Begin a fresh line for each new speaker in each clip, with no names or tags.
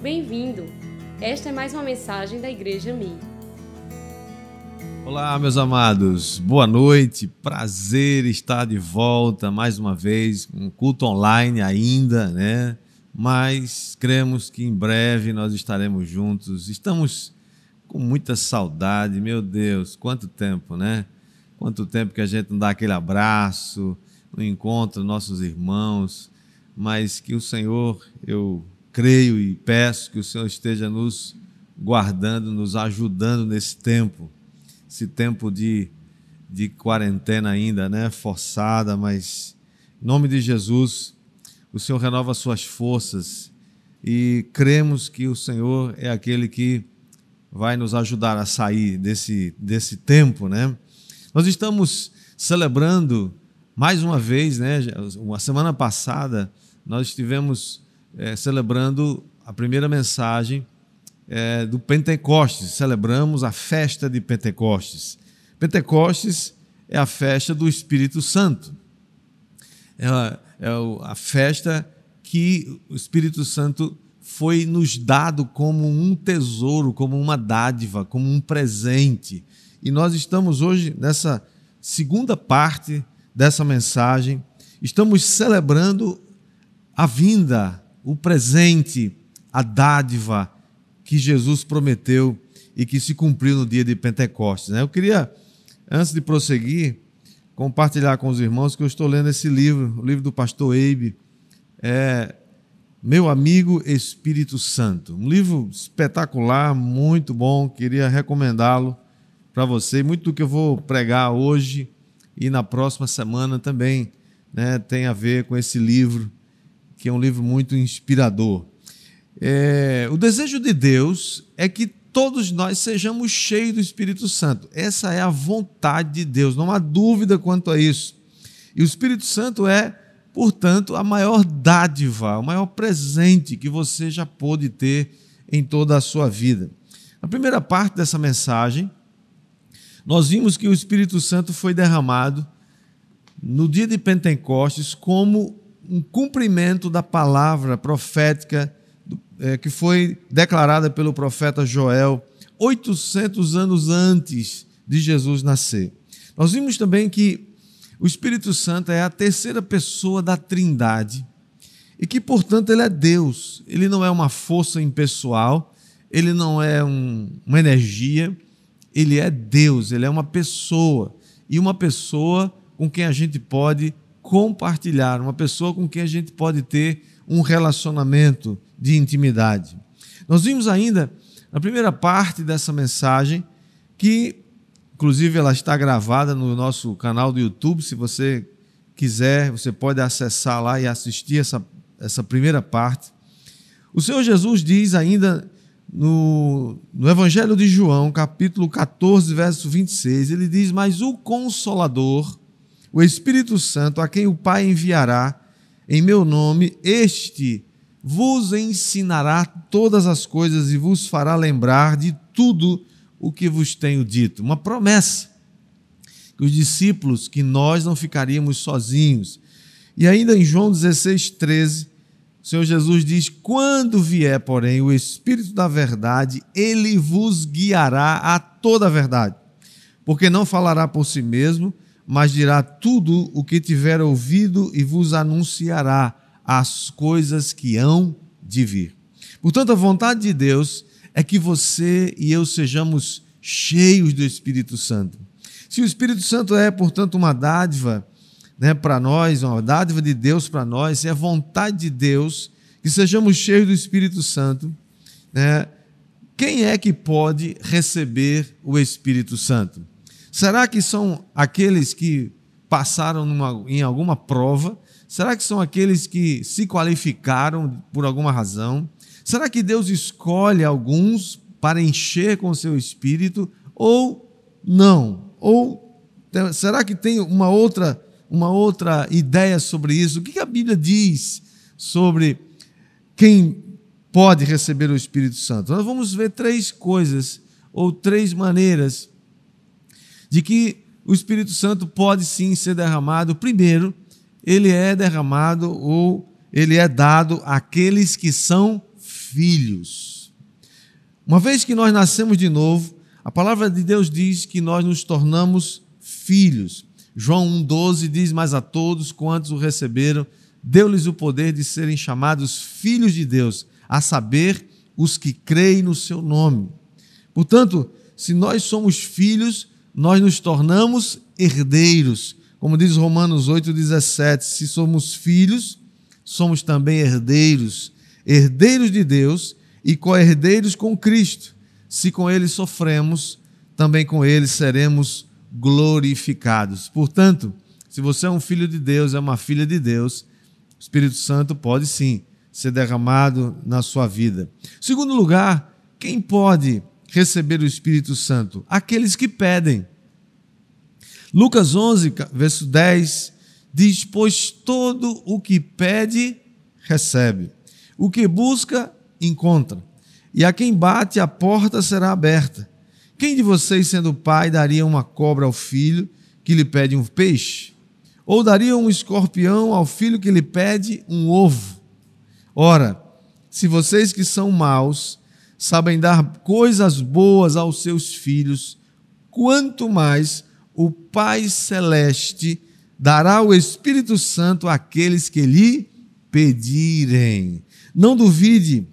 Bem-vindo! Esta é mais uma mensagem da Igreja Mi.
Olá, meus amados, boa noite, prazer estar de volta mais uma vez, um culto online ainda, né? Mas cremos que em breve nós estaremos juntos. Estamos com muita saudade, meu Deus, quanto tempo, né? Quanto tempo que a gente não dá aquele abraço, não encontra nossos irmãos, mas que o Senhor, eu creio e peço que o Senhor esteja nos guardando, nos ajudando nesse tempo, esse tempo de, de quarentena ainda, né? Forçada, mas em nome de Jesus, o Senhor renova suas forças e cremos que o Senhor é aquele que vai nos ajudar a sair desse, desse tempo, né? Nós estamos celebrando mais uma vez, né? Uma semana passada nós estivemos é, celebrando a primeira mensagem é, do Pentecostes. Celebramos a festa de Pentecostes. Pentecostes é a festa do Espírito Santo. É é a festa que o Espírito Santo foi nos dado como um tesouro, como uma dádiva, como um presente. E nós estamos hoje nessa segunda parte dessa mensagem, estamos celebrando a vinda, o presente, a dádiva que Jesus prometeu e que se cumpriu no dia de Pentecostes. Né? Eu queria, antes de prosseguir, compartilhar com os irmãos que eu estou lendo esse livro, o livro do pastor Eibe, é meu amigo Espírito Santo. Um livro espetacular, muito bom, queria recomendá-lo para você. Muito do que eu vou pregar hoje e na próxima semana também né, tem a ver com esse livro, que é um livro muito inspirador. É, o desejo de Deus é que todos nós sejamos cheios do Espírito Santo. Essa é a vontade de Deus, não há dúvida quanto a isso. E o Espírito Santo é Portanto, a maior dádiva, o maior presente que você já pôde ter em toda a sua vida. Na primeira parte dessa mensagem, nós vimos que o Espírito Santo foi derramado no dia de Pentecostes como um cumprimento da palavra profética é, que foi declarada pelo profeta Joel 800 anos antes de Jesus nascer. Nós vimos também que o Espírito Santo é a terceira pessoa da Trindade e que, portanto, ele é Deus. Ele não é uma força impessoal, ele não é um, uma energia, ele é Deus, ele é uma pessoa e uma pessoa com quem a gente pode compartilhar, uma pessoa com quem a gente pode ter um relacionamento de intimidade. Nós vimos ainda na primeira parte dessa mensagem que Inclusive, ela está gravada no nosso canal do YouTube. Se você quiser, você pode acessar lá e assistir essa, essa primeira parte. O Senhor Jesus diz ainda no, no Evangelho de João, capítulo 14, verso 26, ele diz: Mas o Consolador, o Espírito Santo, a quem o Pai enviará em meu nome, este vos ensinará todas as coisas e vos fará lembrar de tudo o que vos tenho dito. Uma promessa. Que os discípulos, que nós não ficaríamos sozinhos. E ainda em João 16, 13, o Senhor Jesus diz: Quando vier, porém, o Espírito da Verdade, ele vos guiará a toda a verdade. Porque não falará por si mesmo, mas dirá tudo o que tiver ouvido e vos anunciará as coisas que hão de vir. Portanto, a vontade de Deus é que você e eu sejamos cheios do Espírito Santo. Se o Espírito Santo é, portanto, uma dádiva né, para nós, uma dádiva de Deus para nós, se é vontade de Deus que sejamos cheios do Espírito Santo, né, quem é que pode receber o Espírito Santo? Será que são aqueles que passaram numa, em alguma prova? Será que são aqueles que se qualificaram por alguma razão? Será que Deus escolhe alguns para encher com seu espírito ou não? Ou será que tem uma outra, uma outra ideia sobre isso? O que a Bíblia diz sobre quem pode receber o Espírito Santo? Nós vamos ver três coisas ou três maneiras de que o Espírito Santo pode sim ser derramado. Primeiro, ele é derramado ou ele é dado àqueles que são filhos. Uma vez que nós nascemos de novo, a palavra de Deus diz que nós nos tornamos filhos. João 1,12 diz: Mas a todos quantos o receberam, deu-lhes o poder de serem chamados filhos de Deus, a saber, os que creem no seu nome. Portanto, se nós somos filhos, nós nos tornamos herdeiros. Como diz Romanos 8,17: se somos filhos, somos também herdeiros, herdeiros de Deus e co-herdeiros com Cristo. Se com ele sofremos, também com ele seremos glorificados. Portanto, se você é um filho de Deus, é uma filha de Deus, o Espírito Santo pode sim ser derramado na sua vida. Segundo lugar, quem pode receber o Espírito Santo? Aqueles que pedem. Lucas 11, verso 10 diz: Pois todo o que pede, recebe. O que busca, encontra. E a quem bate, a porta será aberta. Quem de vocês, sendo pai, daria uma cobra ao filho que lhe pede um peixe? Ou daria um escorpião ao filho que lhe pede um ovo? Ora, se vocês que são maus sabem dar coisas boas aos seus filhos, quanto mais o Pai Celeste dará o Espírito Santo àqueles que lhe pedirem. Não duvide,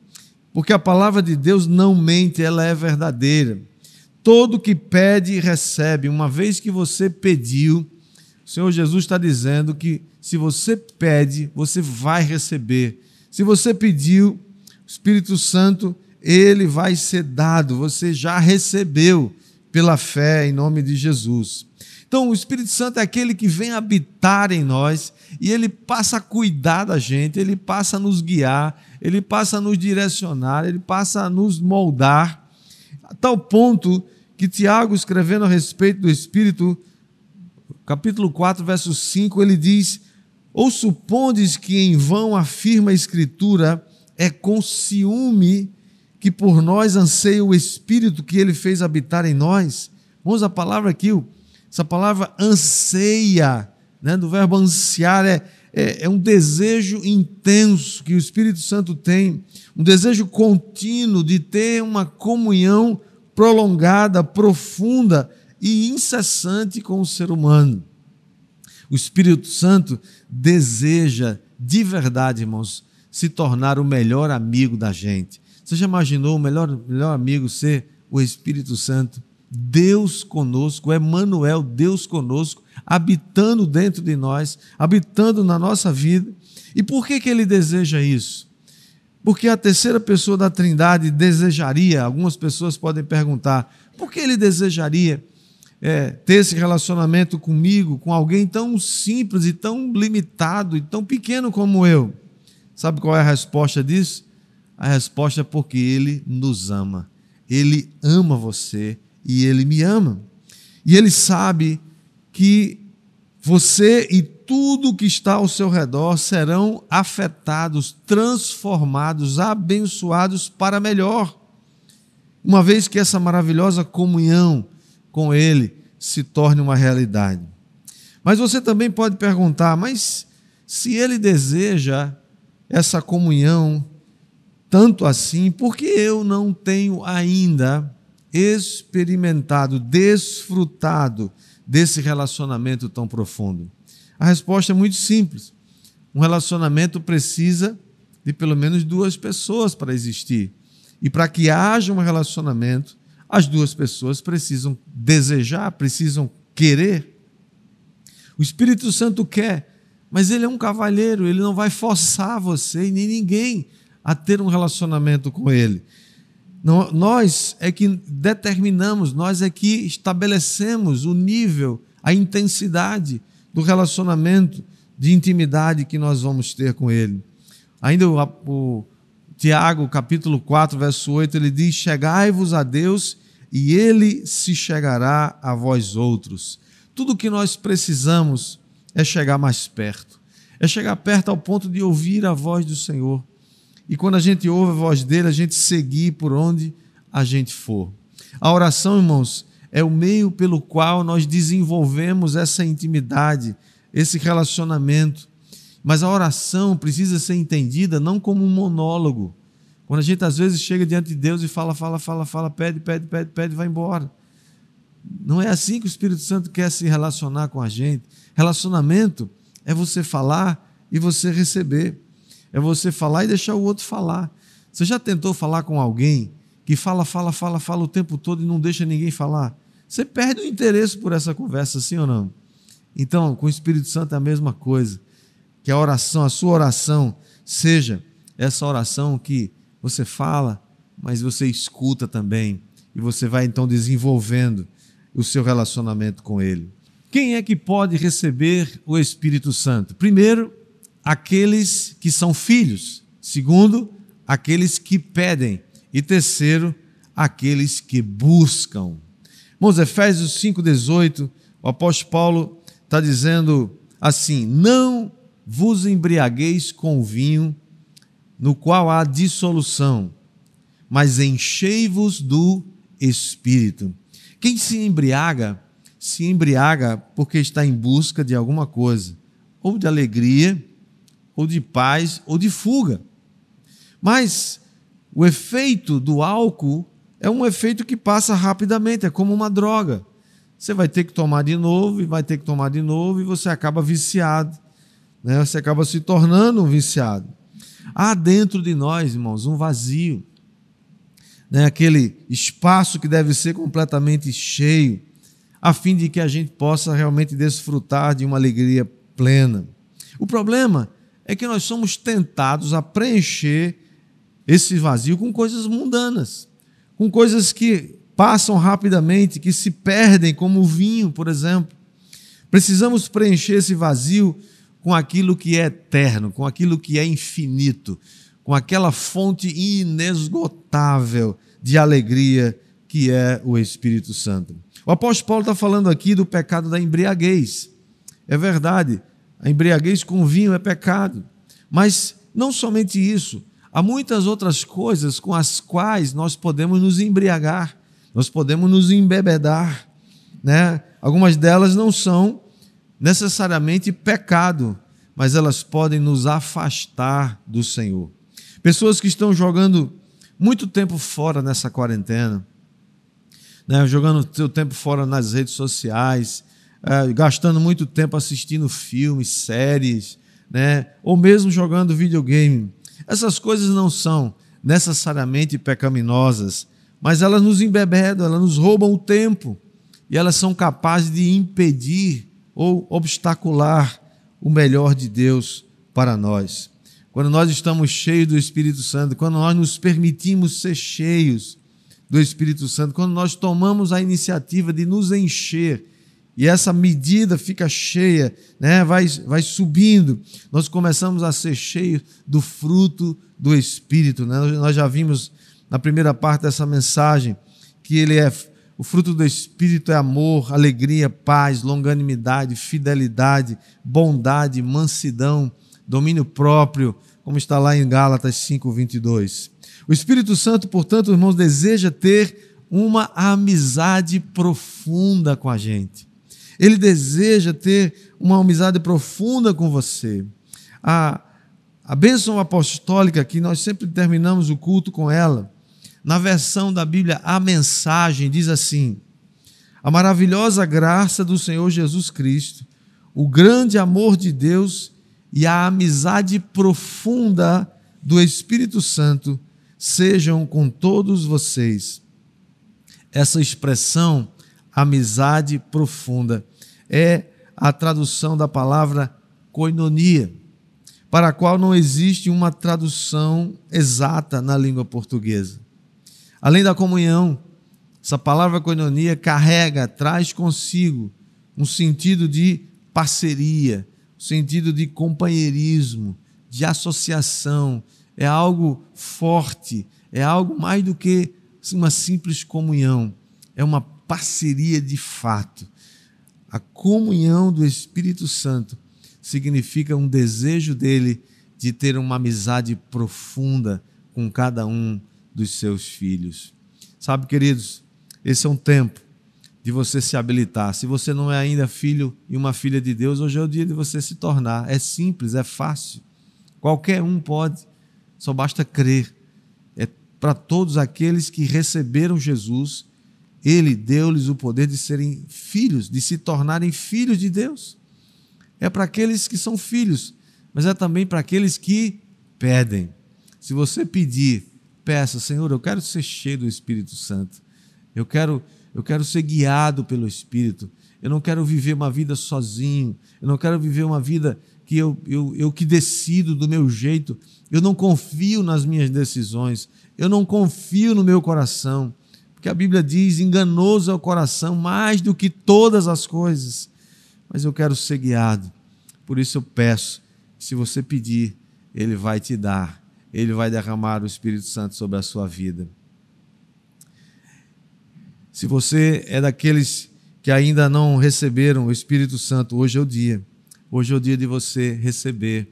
porque a palavra de Deus não mente, ela é verdadeira. Todo que pede, recebe. Uma vez que você pediu, o Senhor Jesus está dizendo que se você pede, você vai receber. Se você pediu, o Espírito Santo, ele vai ser dado. Você já recebeu pela fé em nome de Jesus. Então, o Espírito Santo é aquele que vem habitar em nós e ele passa a cuidar da gente, ele passa a nos guiar, ele passa a nos direcionar, ele passa a nos moldar, a tal ponto que Tiago, escrevendo a respeito do Espírito, capítulo 4, verso 5, ele diz: Ou supondes que em vão afirma a Escritura, é com ciúme que por nós anseia o Espírito que ele fez habitar em nós? Vamos a palavra aqui, essa palavra anseia, né, do verbo ansiar, é, é, é um desejo intenso que o Espírito Santo tem, um desejo contínuo de ter uma comunhão prolongada, profunda e incessante com o ser humano. O Espírito Santo deseja, de verdade, irmãos, se tornar o melhor amigo da gente. Você já imaginou o melhor, melhor amigo ser o Espírito Santo? Deus conosco, Emmanuel, Deus conosco, habitando dentro de nós, habitando na nossa vida. E por que, que ele deseja isso? Porque a terceira pessoa da Trindade desejaria, algumas pessoas podem perguntar, por que ele desejaria é, ter esse relacionamento comigo, com alguém tão simples e tão limitado e tão pequeno como eu? Sabe qual é a resposta disso? A resposta é porque ele nos ama. Ele ama você e ele me ama. E ele sabe que você e tudo que está ao seu redor serão afetados, transformados, abençoados para melhor. Uma vez que essa maravilhosa comunhão com Ele se torne uma realidade. Mas você também pode perguntar: mas se Ele deseja essa comunhão tanto assim, por que eu não tenho ainda experimentado, desfrutado desse relacionamento tão profundo? A resposta é muito simples. Um relacionamento precisa de pelo menos duas pessoas para existir. E para que haja um relacionamento, as duas pessoas precisam desejar, precisam querer. O Espírito Santo quer, mas ele é um cavalheiro, ele não vai forçar você e nem ninguém a ter um relacionamento com ele. nós é que determinamos, nós é que estabelecemos o nível, a intensidade do relacionamento de intimidade que nós vamos ter com Ele. Ainda o, o Tiago, capítulo 4, verso 8, ele diz: Chegai-vos a Deus e Ele se chegará a vós outros. Tudo o que nós precisamos é chegar mais perto, é chegar perto ao ponto de ouvir a voz do Senhor. E quando a gente ouve a voz dele, a gente seguir por onde a gente for. A oração, irmãos, é o meio pelo qual nós desenvolvemos essa intimidade, esse relacionamento. Mas a oração precisa ser entendida não como um monólogo, Quando a gente às vezes chega diante de Deus e fala, fala, fala, fala, pede, pede, pede, pede, vai embora. Não é assim que o Espírito Santo quer se relacionar com a gente. Relacionamento é você falar e você receber. É você falar e deixar o outro falar. Você já tentou falar com alguém que fala, fala, fala, fala o tempo todo e não deixa ninguém falar? Você perde o interesse por essa conversa, sim ou não? Então, com o Espírito Santo é a mesma coisa. Que a oração, a sua oração, seja essa oração que você fala, mas você escuta também. E você vai então desenvolvendo o seu relacionamento com Ele. Quem é que pode receber o Espírito Santo? Primeiro, aqueles que são filhos. Segundo, aqueles que pedem. E terceiro, aqueles que buscam. Irmãos, Efésios 5,18, o apóstolo Paulo está dizendo assim: Não vos embriagueis com vinho, no qual há dissolução, mas enchei-vos do Espírito. Quem se embriaga, se embriaga porque está em busca de alguma coisa, ou de alegria, ou de paz, ou de fuga. Mas o efeito do álcool é um efeito que passa rapidamente, é como uma droga. Você vai ter que tomar de novo, e vai ter que tomar de novo, e você acaba viciado. Né? Você acaba se tornando um viciado. Há dentro de nós, irmãos, um vazio. Né? Aquele espaço que deve ser completamente cheio, a fim de que a gente possa realmente desfrutar de uma alegria plena. O problema é que nós somos tentados a preencher esse vazio com coisas mundanas, com coisas que passam rapidamente, que se perdem, como o vinho, por exemplo. Precisamos preencher esse vazio com aquilo que é eterno, com aquilo que é infinito, com aquela fonte inesgotável de alegria que é o Espírito Santo. O apóstolo Paulo está falando aqui do pecado da embriaguez. É verdade, a embriaguez com vinho é pecado. Mas não somente isso, Há muitas outras coisas com as quais nós podemos nos embriagar, nós podemos nos embebedar. Né? Algumas delas não são necessariamente pecado, mas elas podem nos afastar do Senhor. Pessoas que estão jogando muito tempo fora nessa quarentena, né? jogando seu tempo fora nas redes sociais, é, gastando muito tempo assistindo filmes, séries, né? ou mesmo jogando videogame. Essas coisas não são necessariamente pecaminosas, mas elas nos embebedam, elas nos roubam o tempo e elas são capazes de impedir ou obstacular o melhor de Deus para nós. Quando nós estamos cheios do Espírito Santo, quando nós nos permitimos ser cheios do Espírito Santo, quando nós tomamos a iniciativa de nos encher e essa medida fica cheia, né? vai, vai subindo. Nós começamos a ser cheios do fruto do Espírito. Né? Nós já vimos na primeira parte dessa mensagem que ele é o fruto do Espírito é amor, alegria, paz, longanimidade, fidelidade, bondade, mansidão, domínio próprio, como está lá em Gálatas 5:22. O Espírito Santo, portanto, irmãos, deseja ter uma amizade profunda com a gente. Ele deseja ter uma amizade profunda com você. A, a bênção apostólica, que nós sempre terminamos o culto com ela, na versão da Bíblia, a mensagem diz assim: A maravilhosa graça do Senhor Jesus Cristo, o grande amor de Deus e a amizade profunda do Espírito Santo sejam com todos vocês. Essa expressão amizade profunda. É a tradução da palavra koinonia, para a qual não existe uma tradução exata na língua portuguesa. Além da comunhão, essa palavra koinonia carrega, traz consigo um sentido de parceria, um sentido de companheirismo, de associação. É algo forte, é algo mais do que uma simples comunhão. É uma parceria de fato. A comunhão do Espírito Santo significa um desejo dele de ter uma amizade profunda com cada um dos seus filhos. Sabe, queridos, esse é um tempo de você se habilitar. Se você não é ainda filho e uma filha de Deus, hoje é o dia de você se tornar. É simples, é fácil. Qualquer um pode, só basta crer. É para todos aqueles que receberam Jesus, ele deu-lhes o poder de serem filhos, de se tornarem filhos de Deus. É para aqueles que são filhos, mas é também para aqueles que pedem. Se você pedir, peça, Senhor, eu quero ser cheio do Espírito Santo. Eu quero, eu quero ser guiado pelo Espírito. Eu não quero viver uma vida sozinho. Eu não quero viver uma vida que eu, eu, eu que decido do meu jeito. Eu não confio nas minhas decisões. Eu não confio no meu coração. Porque a Bíblia diz: enganoso é o coração mais do que todas as coisas. Mas eu quero ser guiado. Por isso eu peço, se você pedir, Ele vai te dar. Ele vai derramar o Espírito Santo sobre a sua vida. Se você é daqueles que ainda não receberam o Espírito Santo, hoje é o dia. Hoje é o dia de você receber.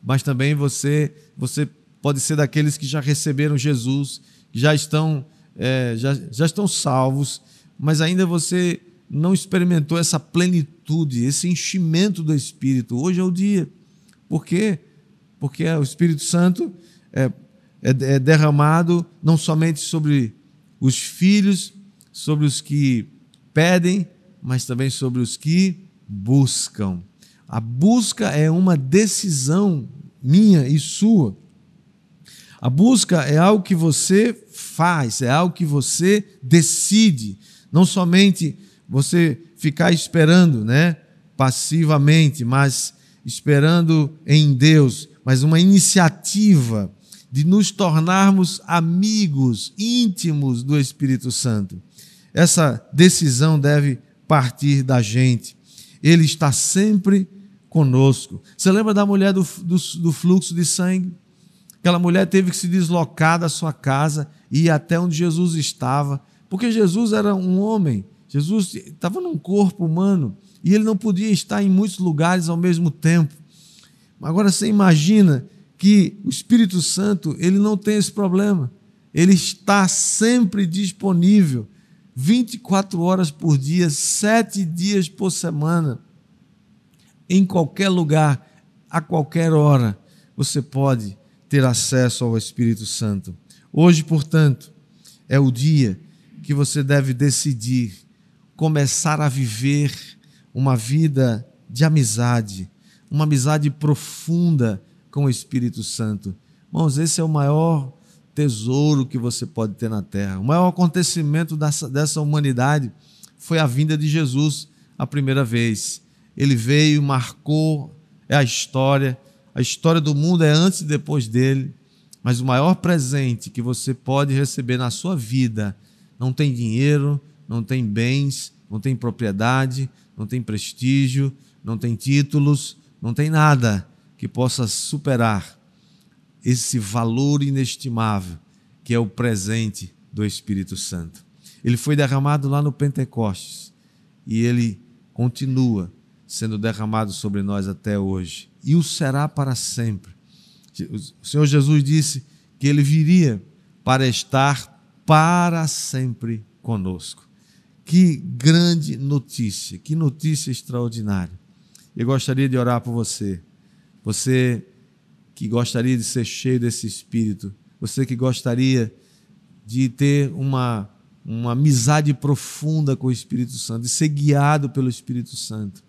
Mas também você, você pode ser daqueles que já receberam Jesus, que já estão, é, já, já estão salvos, mas ainda você não experimentou essa plenitude, esse enchimento do Espírito. Hoje é o dia. Por quê? Porque o Espírito Santo é, é, é derramado não somente sobre os filhos, sobre os que pedem, mas também sobre os que buscam. A busca é uma decisão minha e sua. A busca é algo que você faz, é algo que você decide, não somente você ficar esperando, né, passivamente, mas esperando em Deus, mas uma iniciativa de nos tornarmos amigos íntimos do Espírito Santo. Essa decisão deve partir da gente. Ele está sempre conosco. Você lembra da mulher do, do, do fluxo de sangue? Aquela mulher teve que se deslocar da sua casa e ir até onde Jesus estava, porque Jesus era um homem, Jesus estava num corpo humano e ele não podia estar em muitos lugares ao mesmo tempo. Agora você imagina que o Espírito Santo ele não tem esse problema. Ele está sempre disponível 24 horas por dia, sete dias por semana, em qualquer lugar, a qualquer hora, você pode ter acesso ao Espírito Santo. Hoje, portanto, é o dia que você deve decidir começar a viver uma vida de amizade, uma amizade profunda com o Espírito Santo. Irmãos, esse é o maior tesouro que você pode ter na terra. O maior acontecimento dessa, dessa humanidade foi a vinda de Jesus a primeira vez. Ele veio, marcou, é a história. A história do mundo é antes e depois dele. Mas o maior presente que você pode receber na sua vida não tem dinheiro, não tem bens, não tem propriedade, não tem prestígio, não tem títulos, não tem nada que possa superar esse valor inestimável que é o presente do Espírito Santo. Ele foi derramado lá no Pentecostes e ele continua sendo derramado sobre nós até hoje e o será para sempre. O Senhor Jesus disse que ele viria para estar para sempre conosco. Que grande notícia, que notícia extraordinária. Eu gostaria de orar por você. Você que gostaria de ser cheio desse Espírito, você que gostaria de ter uma, uma amizade profunda com o Espírito Santo, de ser guiado pelo Espírito Santo.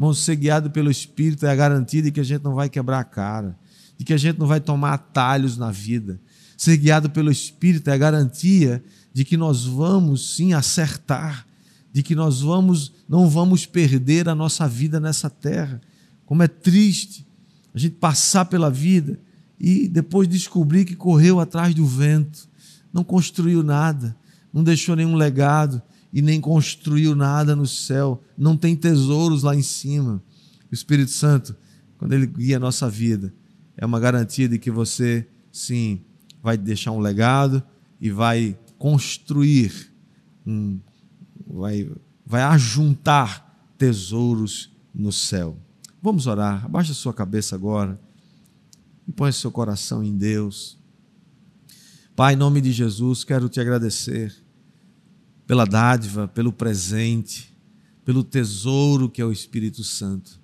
Irmão, ser guiado pelo Espírito é a garantia de que a gente não vai quebrar a cara, de que a gente não vai tomar atalhos na vida. Ser guiado pelo Espírito é a garantia de que nós vamos sim acertar, de que nós vamos não vamos perder a nossa vida nessa terra. Como é triste a gente passar pela vida e depois descobrir que correu atrás do vento, não construiu nada, não deixou nenhum legado e nem construiu nada no céu, não tem tesouros lá em cima. O Espírito Santo, quando ele guia a nossa vida, é uma garantia de que você, sim, vai deixar um legado e vai construir, um, vai, vai ajuntar tesouros no céu. Vamos orar. Abaixa sua cabeça agora e põe seu coração em Deus. Pai, em nome de Jesus, quero te agradecer pela dádiva, pelo presente, pelo tesouro que é o Espírito Santo.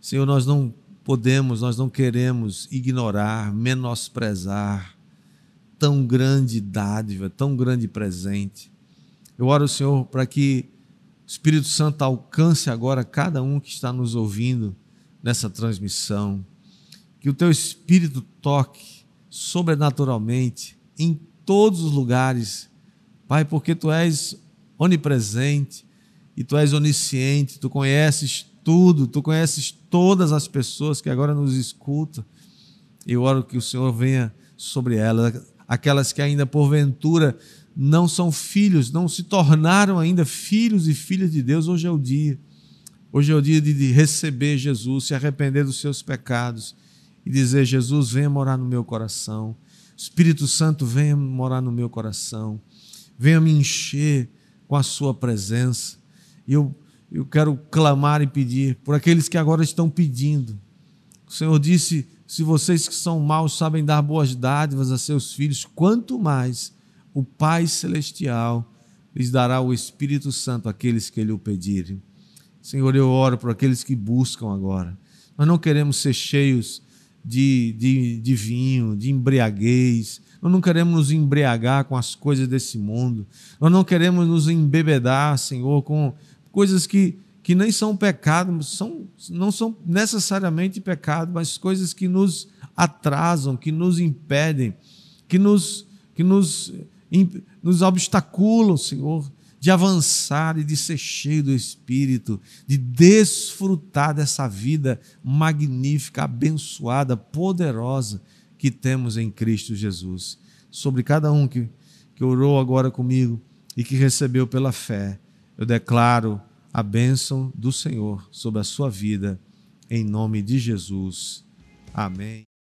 Senhor, nós não podemos, nós não queremos ignorar, menosprezar tão grande dádiva, tão grande presente. Eu oro, Senhor, para que o Espírito Santo alcance agora cada um que está nos ouvindo nessa transmissão. Que o teu Espírito toque sobrenaturalmente em todos os lugares, Pai, porque tu és onipresente e tu és onisciente, tu conheces tudo, tu conheces todas as pessoas que agora nos escutam. Eu oro que o Senhor venha sobre elas, aquelas que ainda porventura não são filhos, não se tornaram ainda filhos e filhas de Deus. Hoje é o dia. Hoje é o dia de receber Jesus, se arrepender dos seus pecados e dizer: Jesus, venha morar no meu coração. Espírito Santo, venha morar no meu coração. Venha me encher com a sua presença. E eu, eu quero clamar e pedir por aqueles que agora estão pedindo. O Senhor disse: se vocês que são maus sabem dar boas dádivas a seus filhos, quanto mais o Pai Celestial lhes dará o Espírito Santo àqueles que lhe o pedirem. Senhor, eu oro por aqueles que buscam agora. Nós não queremos ser cheios de, de, de vinho, de embriaguez. Nós não queremos nos embriagar com as coisas desse mundo. Nós não queremos nos embebedar, Senhor, com coisas que, que nem são pecado, são, não são necessariamente pecado, mas coisas que nos atrasam, que nos impedem, que nos, que nos, nos obstaculam, Senhor, de avançar e de ser cheio do Espírito, de desfrutar dessa vida magnífica, abençoada, poderosa que temos em Cristo Jesus. Sobre cada um que, que orou agora comigo e que recebeu pela fé, eu declaro a bênção do Senhor sobre a sua vida, em nome de Jesus. Amém.